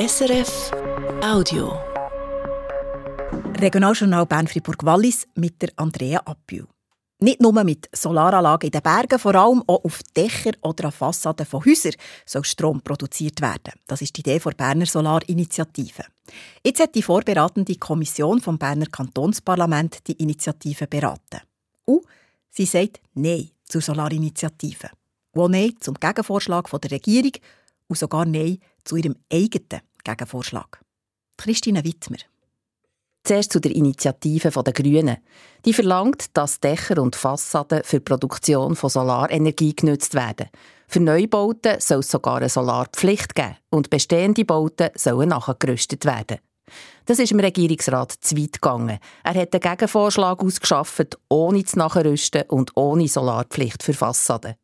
SRF Audio. Regionaljournal Bern-Fribourg-Wallis mit der Andrea Appio. Nicht nur mit Solaranlagen in den Bergen, vor allem auch auf Dächern oder an Fassaden von Häusern soll Strom produziert werden. Das ist die Idee der Berner Solarinitiative. Jetzt hat die vorberatende Kommission vom Berner Kantonsparlament die Initiative beraten. Und sie sagt Nein zur Solarinitiative. Und Nein zum Gegenvorschlag der Regierung und sogar Nein zu ihrem eigenen Gegenvorschlag. Christine Wittmer. Zuerst zu der Initiative der Grünen. Die verlangt, dass Dächer und Fassaden für die Produktion von Solarenergie genutzt werden. Für Neubauten soll es sogar eine Solarpflicht geben und bestehende Bauten sollen nachgerüstet werden. Das ist dem Regierungsrat zu weit gegangen. Er hat einen Gegenvorschlag ausgeschafft, ohne zu nachrüsten und ohne Solarpflicht für Fassaden.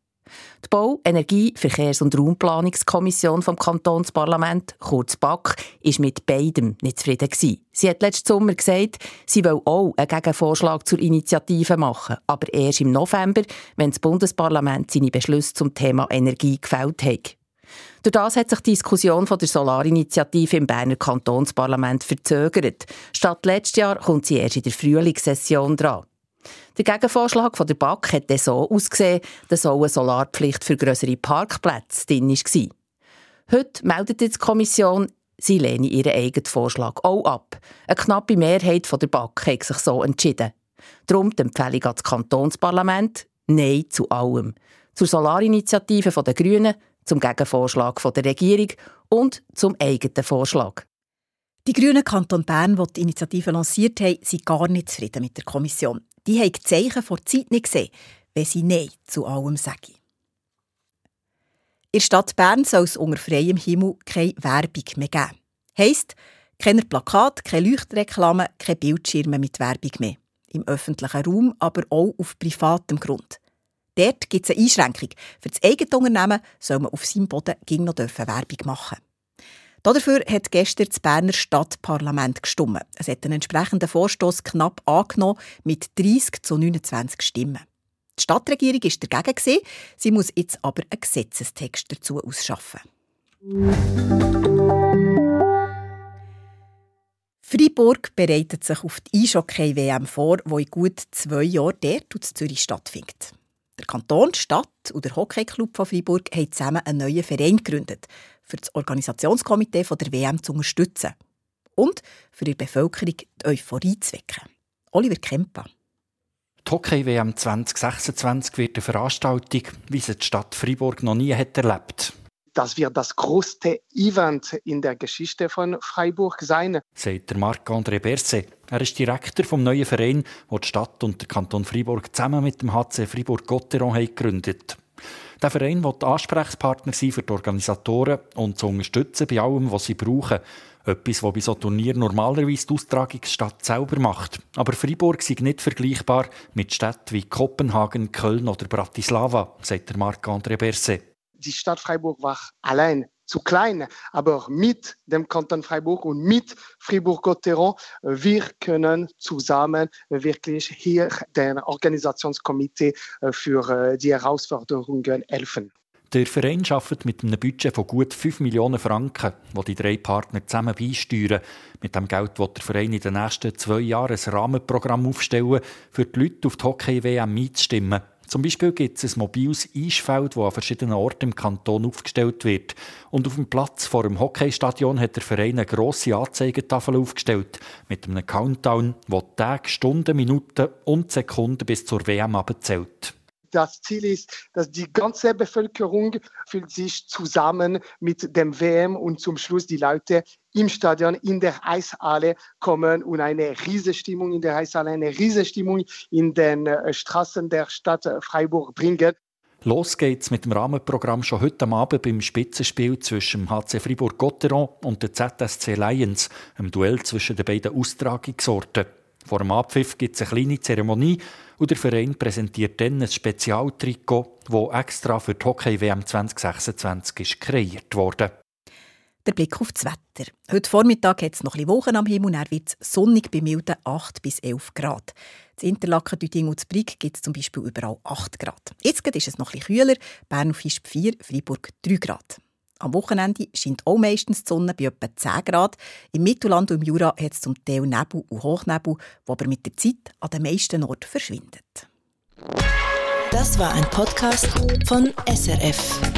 Die Bau-, Energie-, Verkehrs- und Raumplanungskommission vom Kantonsparlament, kurz BAK, ist mit beidem nicht zufrieden. Sie hat letzten Sommer gesagt, sie will auch einen Gegenvorschlag zur Initiative machen, aber erst im November, wenn das Bundesparlament seine Beschlüsse zum Thema Energie gefällt hat. Durch das hat sich die Diskussion von der Solarinitiative im Berner Kantonsparlament verzögert. Statt letztes Jahr kommt sie erst in der Frühlingssession dran. Der Gegenvorschlag von der BAK hat so ausgesehen, dass auch eine Solarpflicht für größere Parkplätze drin war. Heute meldet die Kommission, sie lehne ihren eigenen Vorschlag auch ab. Eine knappe Mehrheit der BAK hat sich so entschieden. Darum die Empfehlung an das Kantonsparlament Nein zu allem. Zur Solarinitiative der Grünen, zum Gegenvorschlag der Regierung und zum eigenen Vorschlag. Die Grünen Kanton Bern, die die Initiative lanciert haben, sind gar nicht zufrieden mit der Kommission. Die haben die Zeichen vor Zeit nicht gesehen, wenn sie Nein zu allem sagen. In der Stadt Bern soll es unter freiem Himmel keine Werbung mehr geben. Heisst, keine Plakate, keine Leuchtreklamen, keine Bildschirme mit Werbung mehr. Im öffentlichen Raum, aber auch auf privatem Grund. Dort gibt es eine Einschränkung. Für das eigene Unternehmen soll man auf seinem Boden noch Werbung machen Dafür hat gestern das Berner Stadtparlament gestimmt. Es hat einen entsprechenden Vorstoß knapp angenommen mit 30 zu 29 Stimmen. Die Stadtregierung war dagegen. Sie muss jetzt aber einen Gesetzestext dazu ausschaffen. Freiburg bereitet sich auf die Eishockey-WM vor, die in gut zwei Jahren dort in Zürich stattfindet. Der Kanton, die Stadt und der Hockeyclub von Freiburg haben zusammen einen neuen Verein gegründet, für das Organisationskomitee der WM zu unterstützen und für die Bevölkerung die Euphorie zu wecken. Oliver Kemper. Die Hockey-WM 2026 wird eine Veranstaltung, wie sie die Stadt Freiburg noch nie hat erlebt das wird das größte Event in der Geschichte von Freiburg sein. Sagt der Marc-André Berset. Er ist Direktor vom neuen Verein, den die Stadt und der Kanton Freiburg zusammen mit dem HC Freiburg-Gotteron gegründet Der Verein will Ansprechpartner sein für die Organisatoren und zu unterstützen bei allem, was sie brauchen. Etwas, was bei so Turnieren normalerweise die Austragungsstadt selber macht. Aber Freiburg ist nicht vergleichbar mit Städten wie Kopenhagen, Köln oder Bratislava, sagt der Marc-André Berset die Stadt Freiburg war allein zu klein, aber mit dem Kanton Freiburg und mit Fribourg-Gotteron, wir können zusammen wirklich hier dem Organisationskomitee äh, für äh, die Herausforderungen helfen. Der Verein arbeitet mit einem Budget von gut 5 Millionen Franken, wo die drei Partner zusammen beisteuern. Mit dem Geld wird der Verein in den nächsten zwei Jahren ein Rahmenprogramm aufstellen, für die Leute auf die Hockey-WM mitzustimmen. Zum Beispiel gibt es ein mobiles Eisfeld, das an verschiedenen Orten im Kanton aufgestellt wird. Und auf dem Platz vor dem Hockeystadion hat der Verein eine grosse Anzeigetafel aufgestellt mit einem Countdown, der Tage, Stunden, Minuten und Sekunden bis zur WM abzählt das Ziel ist, dass die ganze Bevölkerung fühlt sich zusammen mit dem WM und zum Schluss die Leute im Stadion, in der Eishalle kommen und eine riesige Stimmung in der Eishalle, eine riesige Stimmung in den äh, Straßen der Stadt Freiburg bringen. Los geht's mit dem Rahmenprogramm schon heute Abend beim Spitzenspiel zwischen dem HC Fribourg-Gotteron und der ZSC Lions, einem Duell zwischen den beiden Austragungsorten. Vor dem Abpfiff gibt es eine kleine Zeremonie und der Verein präsentiert dann ein Spezialtrikot, das extra für die Hockey-WM 2026 ist kreiert wurde. Der Blick auf das Wetter. Heute Vormittag hat es noch ein Wochen am Himmel und dann wird es sonnig bei milden 8 bis 11 Grad. In Interlaken, Düding und Brig gibt es zum Beispiel überall 8 Grad. Jetzt ist es noch ein kühler. Bern auf Hisp 4, Freiburg 3 Grad. Am Wochenende scheint auch meistens die Sonne bei etwa 10 Grad. Im Mittelland und im Jura hat es zum Teil Nebel und Hochnebel, der aber mit der Zeit an den meisten Orten verschwindet. Das war ein Podcast von SRF.